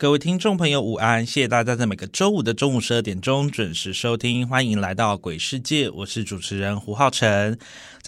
各位听众朋友，午安！谢谢大家在每个周五的中午十二点钟准时收听，欢迎来到鬼世界，我是主持人胡浩辰。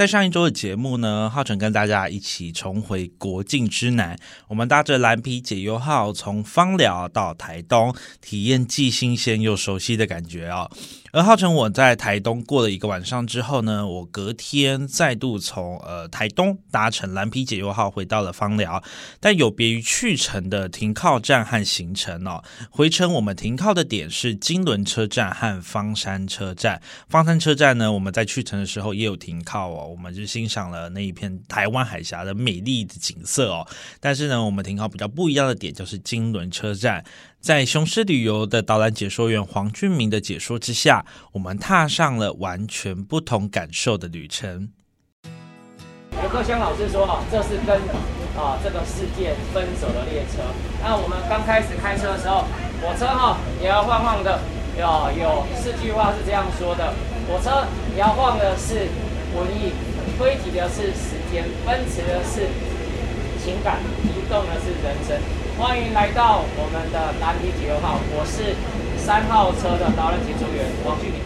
在上一周的节目呢，浩辰跟大家一起重回国境之南，我们搭着蓝皮解忧号从芳寮到台东，体验既新鲜又熟悉的感觉哦。而浩辰我在台东过了一个晚上之后呢，我隔天再度从呃台东搭乘蓝皮解忧号回到了芳寮，但有别于去程的停靠站和行程哦，回程我们停靠的点是金轮车站和方山车站。方山车站呢，我们在去程的时候也有停靠哦，我们就欣赏了那一片台湾海峡的美丽的景色哦。但是呢，我们停靠比较不一样的点就是金轮车站。在雄狮旅游的导览解说员黄俊明的解说之下，我们踏上了完全不同感受的旅程。刘克香老师说：“哦，这是跟啊这个世界分手的列车。那我们刚开始开车的时候，火车哈摇摇晃晃的，有有四句话是这样说的：火车摇晃的是文艺，推挤的是时间，奔驰的是情感，移动的是人生。”欢迎来到我们的蓝皮九号，我是三号车的导览解说员王俊明。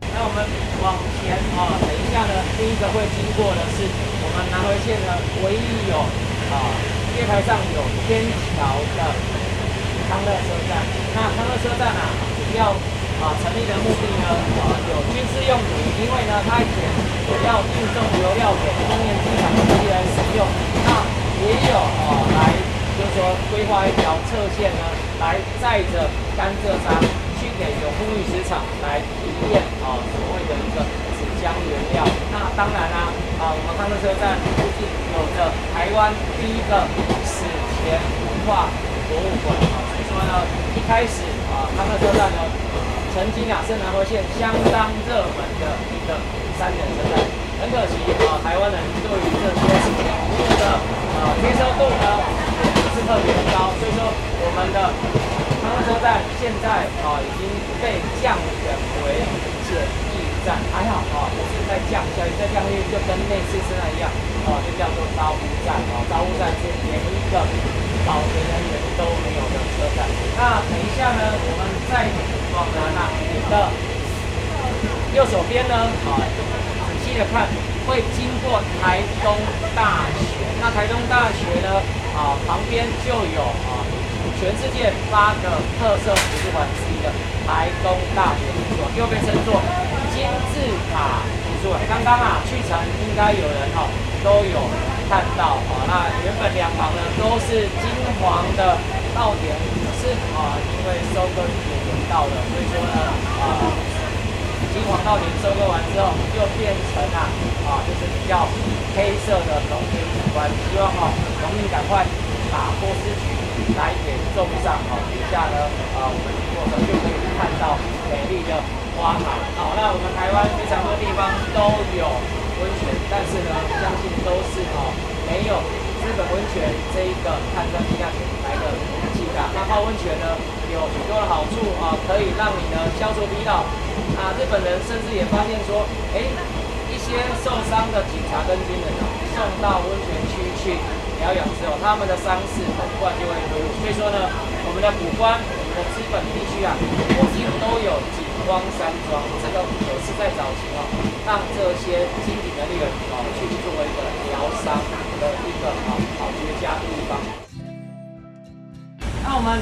那我们往前啊，等一下呢，第一个会经过的是我们南回线呢唯一有啊月台上有天桥的康乐车站。那康乐车站啊，要啊成立的目的呢啊有军事用途，因为呢它以前要运送油料给中原机场的机来使用。那也有啊，来就是说规划一条侧线呢，来载着甘蔗渣去给永丰玉石厂来提炼啊，所谓的一个纸浆原料。那当然啦，啊，我们康乐车站附近有着台湾第一个史前文化博物馆啊，所以说呢，一开始啊，康乐车站呢，曾经啊是南回线相当热门的一个三人车站，很可惜啊，台湾人对于这些服务的。啊，接受度呢也不是特别高，所以说我们的康乐车站现在啊已经被降等为简易站，还好啊，不是在降下去，再降下去就跟内次车站一样，啊，就叫做招呼站，哦，招呼站是连一个保洁人员都没有的车站。那等一下呢，我们再往南啊，你的右手边呢，啊，仔细的看，会经过台东大学。那台东大学呢？啊，旁边就有啊，全世界八个特色图书馆之一的台东大学图书馆，又被称作金字塔图书馆。刚刚啊，去程应该有人哈都有看到啊。那原本两旁呢都是金黄的稻田，可是啊，因为收割季节到了，所以说呢啊。金黄稻田收割完之后，就变成了啊，就是比较黑色的农田景观。希望哈农民赶快把波斯菊来给种上啊。底下呢啊，我们经过的就可以看到美丽的花海。好，那我们台湾非常多地方都有温泉，但是呢，相信都是哦没有日本温泉这一个碳酸气价钱来的气大。那泡温泉呢，有许多的好处啊，可以让你呢消除疲劳。啊，日本人甚至也发现说，哎，一些受伤的警察跟军人啊，送到温泉区去疗养之后，他们的伤势很快就会恢复。所以说呢，我们的古关、我们的资本地区啊，附近都有景光山庄，这个是在早期哦，让这些精品的猎人哦，去作为一个疗伤的一个好好绝佳的地方。那我们。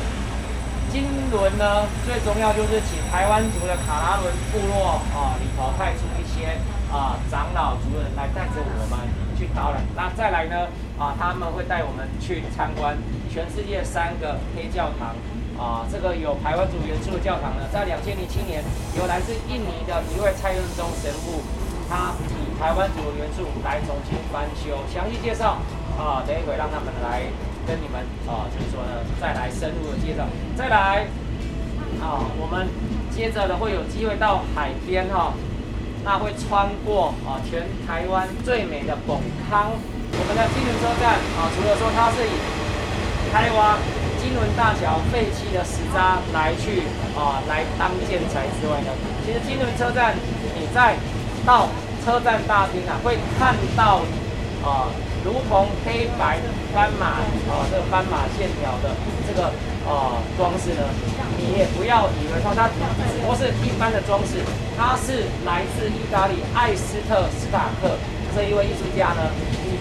金轮呢，最重要就是请台湾族的卡拉伦部落啊里头派出一些啊长老族人来带着我们去导览。那再来呢啊，他们会带我们去参观全世界三个黑教堂啊，这个有台湾族元素的教堂呢，在两千零七年有来自印尼的一位蔡润中神父，他以台湾族元素来重新翻修，详细介绍啊，等一会让他们来。跟你们啊，就是说呢，再来深入的介绍，再来啊，我们接着呢会有机会到海边哈，那会穿过啊全台湾最美的崩康，我们的金轮车站啊，除了说它是以台湾金轮大桥废弃的石渣来去啊来当建材之外呢，其实金轮车站你在到车站大厅啊，会看到啊。如同黑白斑马啊，这个斑马线条的这个啊装饰呢，你也不要以为说它只不过是一般的装饰，它是来自意大利艾斯特斯塔克这一位艺术家呢，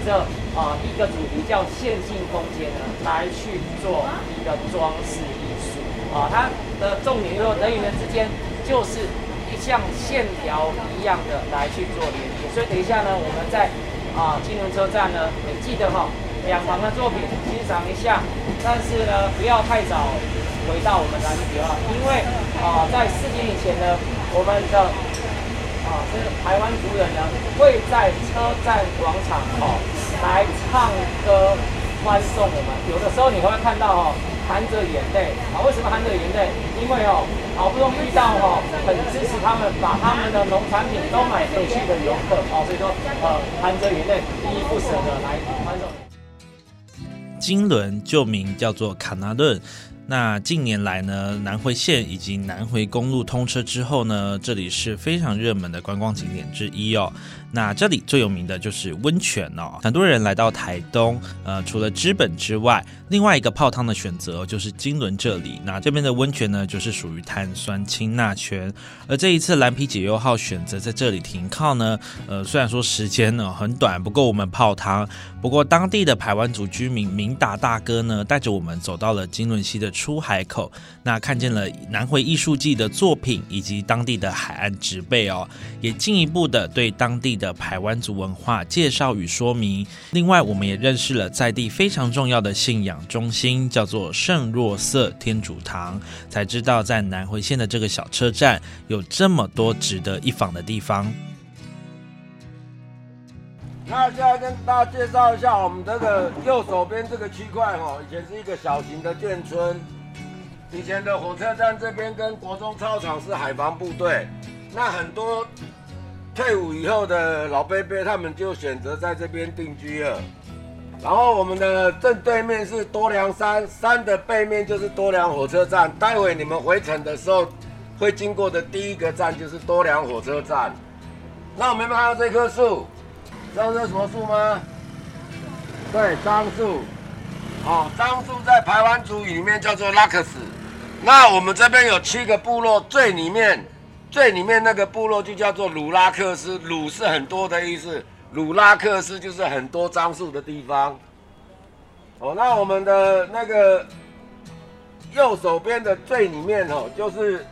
这啊一个主题叫线性空间呢来去做一个装饰艺术啊，它的重点就是人与人之间就是一像线条一样的来去做连接，所以等一下呢，我们在。啊，金融车站呢，你记得哈，两旁的作品欣赏一下，但是呢，不要太早回到我们南极啊，因为啊，在四年以前呢，我们的啊，这台湾族人呢，会在车站广场哦来唱歌欢送我们，有的时候你会看到哈。含着眼泪啊？为什么含着眼泪？因为哦，好不容易遇到哦，很支持他们，把他们的农产品都买回去的游客哦，所以说呃，含着眼泪，依依不舍的来欢送。金轮旧名叫做卡纳顿。那近年来呢，南回线以及南回公路通车之后呢，这里是非常热门的观光景点之一哦。那这里最有名的就是温泉哦，很多人来到台东，呃，除了资本之外，另外一个泡汤的选择就是金轮这里。那这边的温泉呢，就是属于碳酸氢钠泉。而这一次蓝皮解忧号选择在这里停靠呢，呃，虽然说时间呢很短，不够我们泡汤，不过当地的排湾族居民明达大哥呢，带着我们走到了金轮溪的出海口，那看见了南回艺术季的作品以及当地的海岸植被哦，也进一步的对当地。的排湾族文化介绍与说明。另外，我们也认识了在地非常重要的信仰中心，叫做圣若瑟天主堂，才知道在南回线的这个小车站有这么多值得一访的地方。那现在跟大家介绍一下我们这个右手边这个区块哈，以前是一个小型的眷村，以前的火车站这边跟国中操场是海防部队，那很多。退伍以后的老伯伯，他们就选择在这边定居了。然后我们的正对面是多良山，山的背面就是多良火车站。待会你们回程的时候，会经过的第一个站就是多良火车站。那我们有没有看到这棵树？知道这是什么树吗？对，樟树。哦，樟树在台湾族语里面叫做拉克斯。那我们这边有七个部落，最里面。最里面那个部落就叫做鲁拉克斯，鲁是很多的意思，鲁拉克斯就是很多樟树的地方。哦，那我们的那个右手边的最里面哦，就是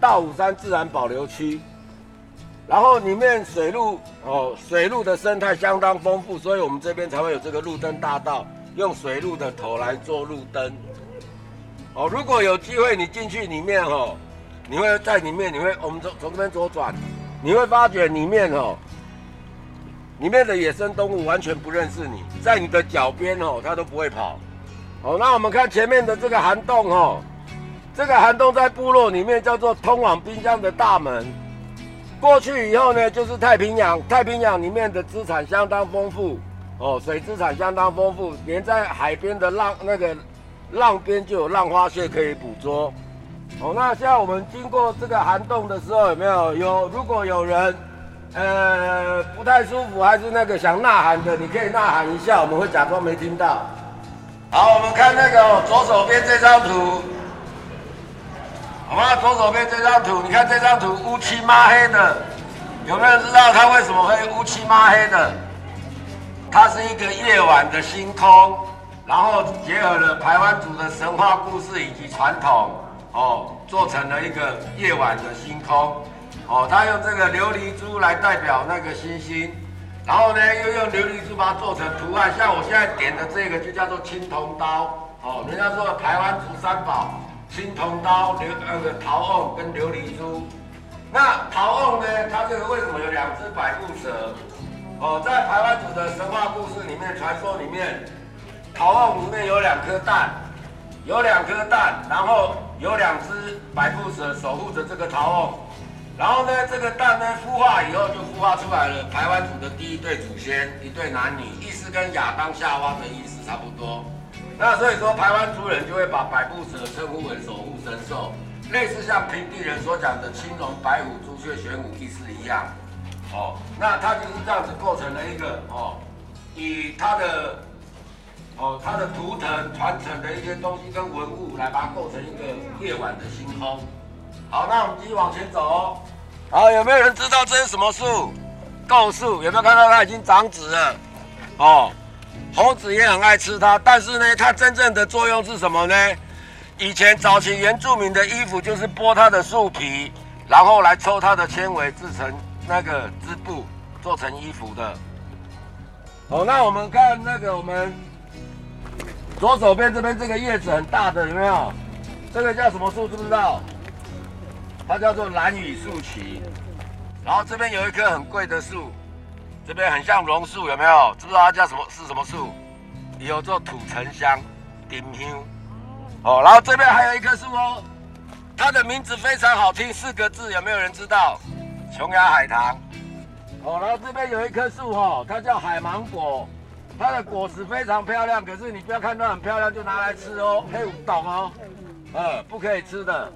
大武山自然保留区，然后里面水路哦，水路的生态相当丰富，所以我们这边才会有这个路灯大道，用水路的头来做路灯。哦，如果有机会你进去里面哦。你会在里面，你会我们从从这边左转，你会发觉里面哦，里面的野生动物完全不认识你，在你的脚边哦，它都不会跑。哦，那我们看前面的这个涵洞哦，这个涵洞在部落里面叫做通往冰箱的大门。过去以后呢，就是太平洋，太平洋里面的资产相当丰富哦，水资产相当丰富，连在海边的浪那个浪边就有浪花蟹可以捕捉。哦，那现在我们经过这个涵洞的时候，有没有有？如果有人，呃，不太舒服，还是那个想呐喊的，你可以呐喊一下，我们会假装没听到。好，我们看那个左手边这张图，好吗？左手边这张图，你看这张图乌漆抹黑的，有没有知道它为什么会乌漆抹黑的？它是一个夜晚的星空，然后结合了台湾族的神话故事以及传统。哦，做成了一个夜晚的星空，哦，他用这个琉璃珠来代表那个星星，然后呢，又用琉璃珠把它做成图案，像我现在点的这个就叫做青铜刀，哦，人家说台湾竹三宝，青铜刀、琉那个陶瓮跟琉璃珠。那陶瓮呢，它这个为什么有两只百步蛇？哦，在台湾族的神话故事里面、传说里面，陶瓮里面有两颗蛋。有两颗蛋，然后有两只百步蛇守护着这个桃瓮，然后呢，这个蛋呢孵化以后就孵化出来了台湾族的第一对祖先，一对男女，意思跟亚当夏娃的意思差不多。那所以说台湾族人就会把百步蛇称呼为守护神兽，类似像平地人所讲的青龙、白虎、朱雀、玄武意思一样。哦，那它就是这样子构成了一个哦，以它的。哦，它的图腾传承的一些东西跟文物，来把它构成一个夜晚的星空。好，那我们继续往前走哦。好，有没有人知道这是什么树？构树，有没有看到它已经长籽了？哦，猴子也很爱吃它，但是呢，它真正的作用是什么呢？以前早期原住民的衣服就是剥它的树皮，然后来抽它的纤维制成那个织布，做成衣服的。好，那我们看那个我们。左手边这边这个叶子很大的有没有？这个叫什么树？知不知道？它叫做蓝雨树旗。然后这边有一棵很贵的树，这边很像榕树，有没有？知不知道它叫什么？是什么树？有做土沉香，丁香。哦，然后这边还有一棵树哦，它的名字非常好听，四个字，有没有人知道？琼崖海棠。哦，然后这边有一棵树哦，它叫海芒果。它的果实非常漂亮，可是你不要看它很漂亮就拿来吃哦，黑五懂哦，呃，不可以吃的。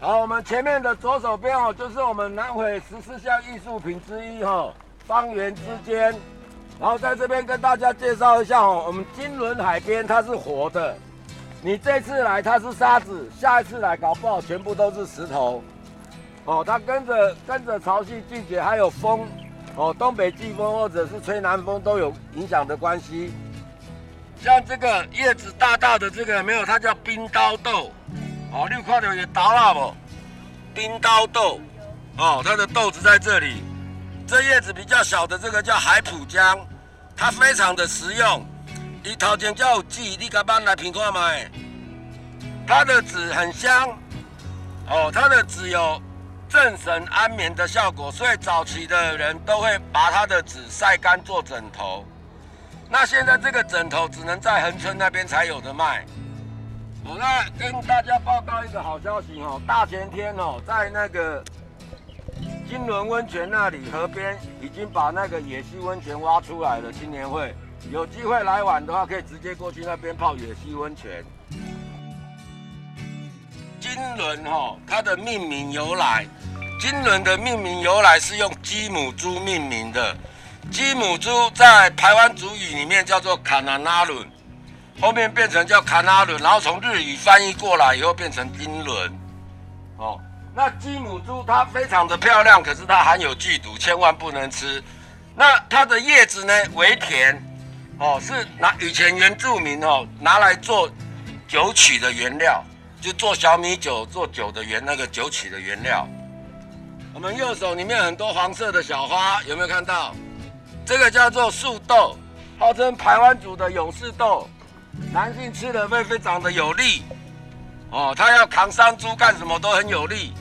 好，我们前面的左手边哦，就是我们南回十四项艺术品之一哈，方圆之间。然后在这边跟大家介绍一下哦，我们金轮海边它是活的，你这次来它是沙子，下一次来搞不好全部都是石头。哦，它跟着跟着潮汐季节还有风。哦，东北季风或者是吹南风都有影响的关系。像这个叶子大大的这个没有，它叫冰刀豆。哦，六块的也倒了不？冰刀豆。哦，它的豆子在这里。这叶子比较小的这个叫海浦姜，它非常的实用。你头前叫有籽，你赶快来品看买。它的籽很香。哦，它的籽有。镇神安眠的效果，所以早期的人都会把它的纸晒干做枕头。那现在这个枕头只能在恒春那边才有的卖。我那跟大家报告一个好消息哦，大前天哦，在那个金轮温泉那里河边已经把那个野溪温泉挖出来了。今年会有机会来玩的话，可以直接过去那边泡野溪温泉。金轮哈，它的命名由来。金轮的命名由来是用鸡母猪命名的，鸡母猪在台湾族语里面叫做卡纳纳伦，后面变成叫卡纳伦，然后从日语翻译过来以后变成金轮。哦，那鸡母猪它非常的漂亮，可是它含有剧毒，千万不能吃。那它的叶子呢为甜，哦，是拿以前原住民哦拿来做酒曲的原料，就做小米酒做酒的原那个酒曲的原料。我们右手里面很多黄色的小花，有没有看到？这个叫做树豆，号称台湾族的勇士豆，男性吃了会非常的有力。哦，他要扛山猪干什么都很有力。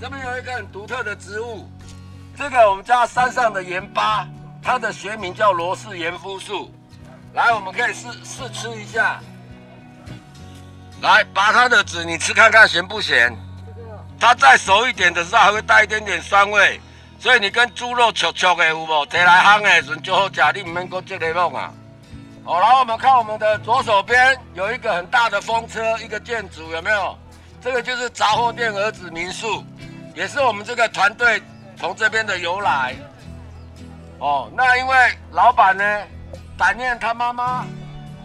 这边有一个很独特的植物，这个我们叫山上的盐巴，它的学名叫罗氏盐肤树。来，我们可以试试吃一下。来，拔它的籽，你吃看看咸不咸？它再熟一点的时候，还会带一点点酸味，所以你跟猪肉灼灼的有无？摕来烘的时就好吃，你唔免搁这个弄啊。好，然后我们看我们的左手边有一个很大的风车，一个建筑有没有？这个就是杂货店儿子民宿，也是我们这个团队从这边的由来。哦，那因为老板呢，感念他妈妈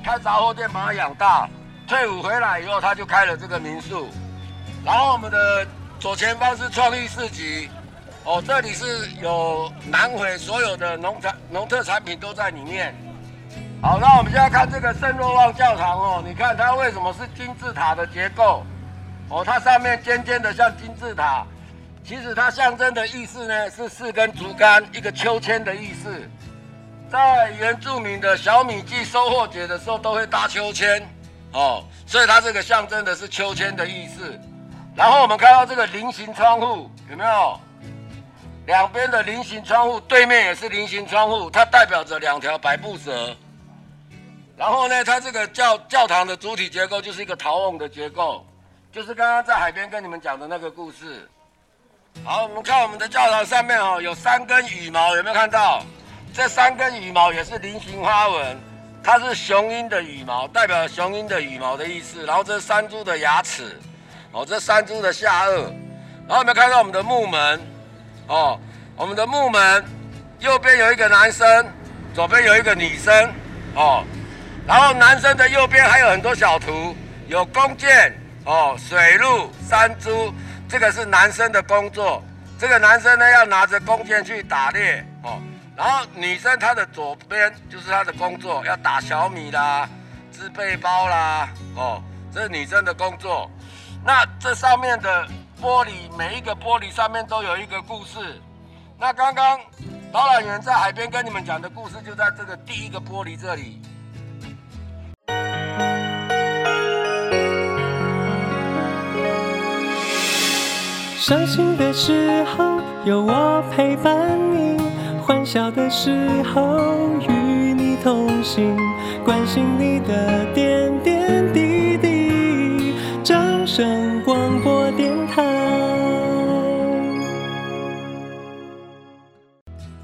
开杂货店把他养大，退伍回来以后他就开了这个民宿，然后我们的。左前方是创意市集，哦，这里是有南回所有的农产农特产品都在里面。好，那我们现在看这个圣若望教堂哦，你看它为什么是金字塔的结构？哦，它上面尖尖的像金字塔，其实它象征的意思呢是四根竹竿，一个秋千的意思。在原住民的小米季收获节的时候，都会搭秋千，哦，所以它这个象征的是秋千的意思。然后我们看到这个菱形窗户，有没有？两边的菱形窗户，对面也是菱形窗户，它代表着两条百步蛇。然后呢，它这个教教堂的主体结构就是一个陶瓮的结构，就是刚刚在海边跟你们讲的那个故事。好，我们看我们的教堂上面哦，有三根羽毛，有没有看到？这三根羽毛也是菱形花纹，它是雄鹰的羽毛，代表雄鹰的羽毛的意思。然后这山猪的牙齿，哦，这山猪的下颚。然后有没有看到我们的木门？哦，我们的木门右边有一个男生，左边有一个女生。哦，然后男生的右边还有很多小图，有弓箭，哦，水路、山猪，这个是男生的工作。这个男生呢要拿着弓箭去打猎，哦。然后女生她的左边就是她的工作，要打小米啦、织背包啦，哦，这是女生的工作。那这上面的玻璃，每一个玻璃上面都有一个故事。那刚刚导览员在海边跟你们讲的故事，就在这个第一个玻璃这里。伤心的时候有我陪伴你。欢笑的时候与你同行，关心你的点点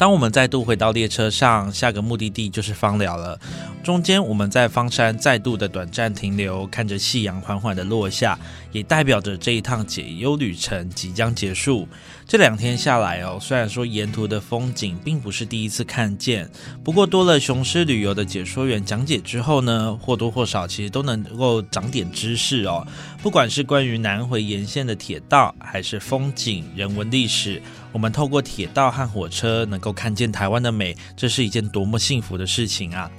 当我们再度回到列车上，下个目的地就是芳寮了。中间我们在方山再度的短暂停留，看着夕阳缓缓的落下，也代表着这一趟解忧旅程即将结束。这两天下来哦，虽然说沿途的风景并不是第一次看见，不过多了雄狮旅游的解说员讲解之后呢，或多或少其实都能够长点知识哦。不管是关于南回沿线的铁道，还是风景、人文、历史，我们透过铁道和火车能够看见台湾的美，这是一件多么幸福的事情啊！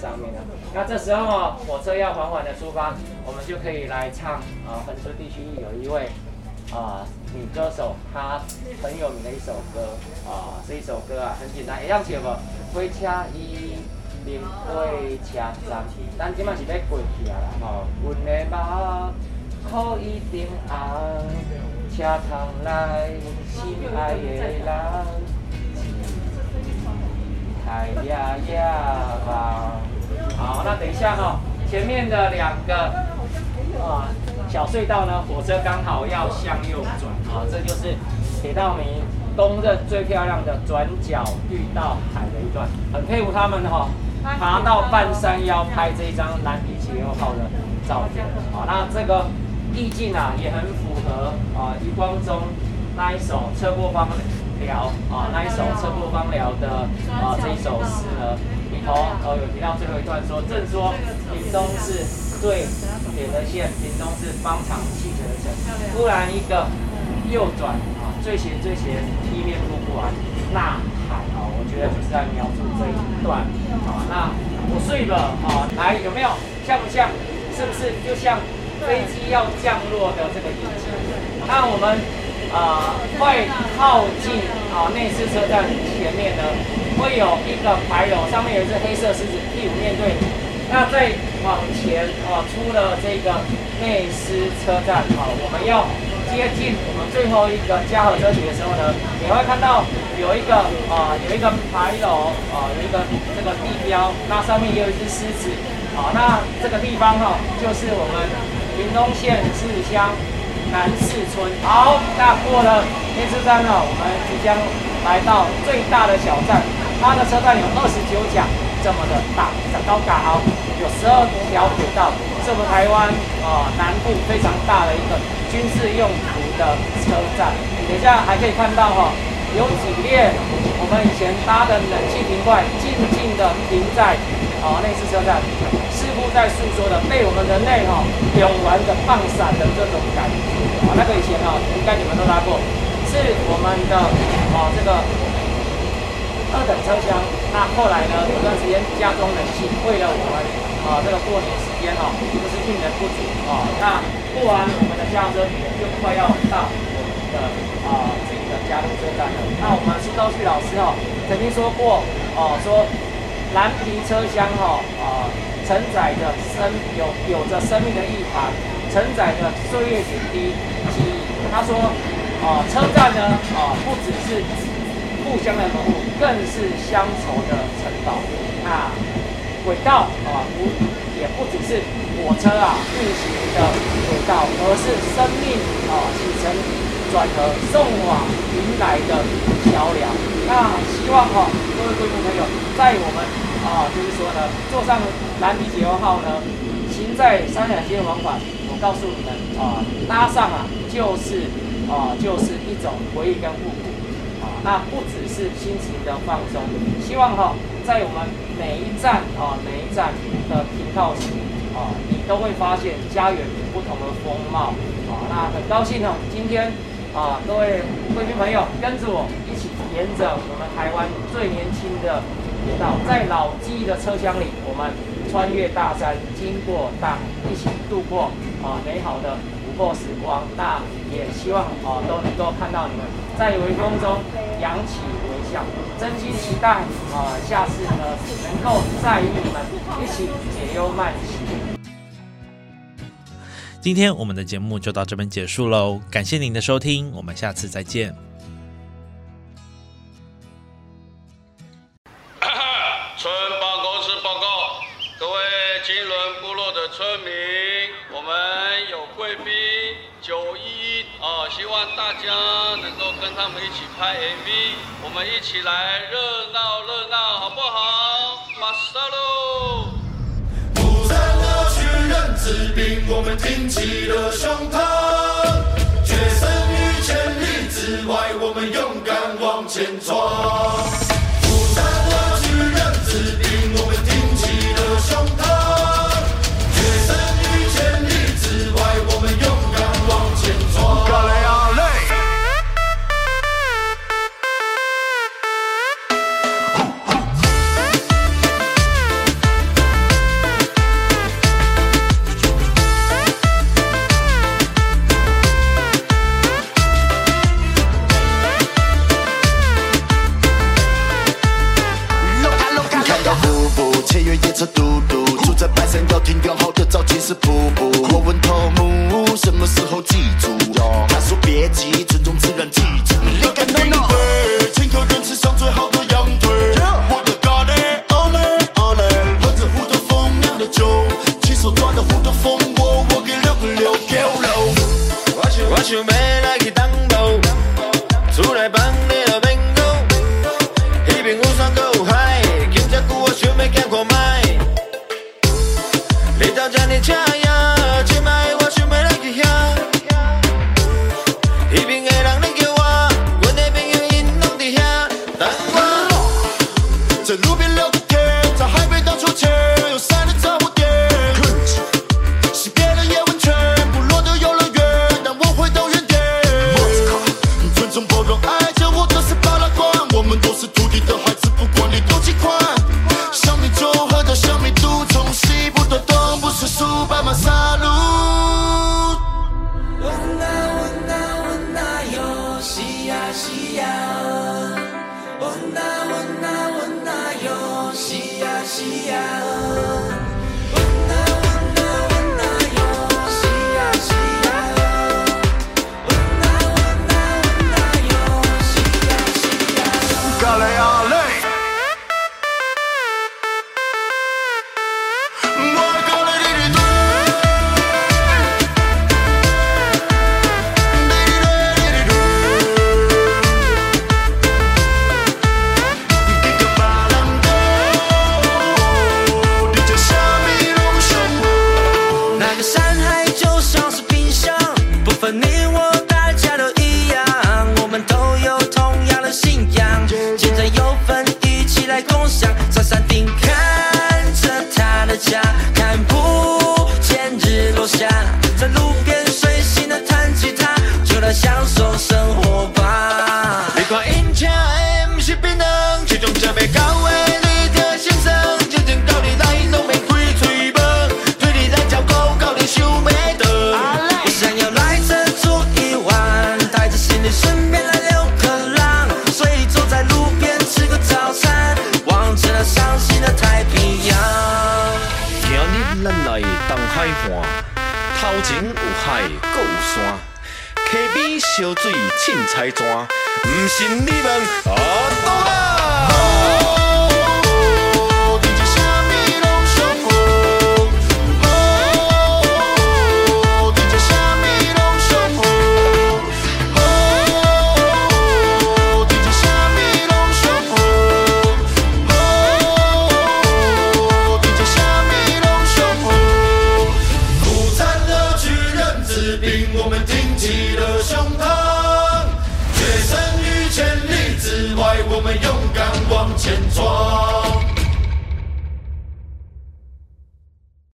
上面的，那这时候火车要缓缓的出发，我们就可以来唱啊，恒春地区有一位啊女歌手，她很有名的一首歌啊，这一首歌啊很简单，一样写不？火车伊临火车站，但今嘛是要过去啊啦吼，阮的目可以定红，车窗来心爱的人。太呀呀吧，好，那等一下哈，前面的两个啊小隧道呢，火车刚好要向右转啊，这就是铁道迷公认最漂亮的转角遇到海的一段，很佩服他们哈，爬到半山腰拍这一张蓝底七六号的照片啊，那这个意境啊也很符和啊余光中那一首车过方。疗啊，那一首车过方疗的啊，这一首诗呢，里头哦有提到最后一段说，正说屏东是最铁的线，屏东是方长气绝的城，突然一个右转啊，最斜最斜一面路过来，呐喊啊，我觉得就是在描述这一段啊，那我睡了啊，来有没有像不像？是不是就像飞机要降落的这个意境？那我们。啊，会靠近啊内市车站前面呢，会有一个牌楼，上面有一只黑色狮子，屁股面对。那再往前啊，出了这个内市车站啊，我们要接近我们最后一个嘉禾车体的时候呢，你会看到有一个啊，有一个牌楼啊，有一个这个地标，那上面也有一只狮子啊，那这个地方哈，就是我们屏东县四乡。南市村，好，那过了天池站呢，我们即将来到最大的小站，它的车站有二十九甲这么的大，高架好，有十二条轨道，是我们台湾啊南部非常大的一个军事用途的车站。等一下还可以看到哈，有几列我们以前搭的冷气瓶块，静静的停在啊那次车站。在诉说的被我们人类哈用完的放散的这种感觉啊，那个以前哈应该你们都拉过，是我们的啊这个二等车厢。那后来呢，有段时间加装冷气，为了我们啊，这个过年时间哦，就是运人不足啊。那过完我们的加车就快要到我们的啊这个嘉路车站了。那我们苏兆旭老师哦曾经说过哦，说蓝皮车厢哈啊承载着生有有着生命的意涵，承载着岁月点滴记忆。他说啊车站呢啊不只是故乡的门户，更是乡愁的城堡。那轨道啊，不也不只是火车啊运行的轨道，而是生命啊启程转合、送往迎来的桥梁。那希望哈各位贵宾朋友，在我们啊就是说呢，坐上蓝皮解忧号呢，行在山海间往返，我告诉你们啊，搭上啊就是啊就是一种回忆跟复古啊，那不只是心情的放松，希望哈。在我们每一站啊，每一站的停靠时啊，你都会发现家园不同的风貌啊。那很高兴哦，今天啊，各位贵宾朋友跟着我一起沿着我们台湾最年轻的铁道，在老记忆的车厢里，我们穿越大山，经过大海，一起度过啊美好的午后时光。那也希望啊都能够看到你们在微风中扬起微笑。真心期待啊，下次呢能够再与你们一起解忧慢行。今天我们的节目就到这边结束喽，感谢您的收听，我们下次再见。他们一起拍 MV。我们一起来热闹热闹，好不好？马上喽！不再恶去人治病，我们挺起了胸膛，用好的造型是瀑布。海岸，头前有海，搁有山，溪边烧水凊彩泉，毋信你问阿说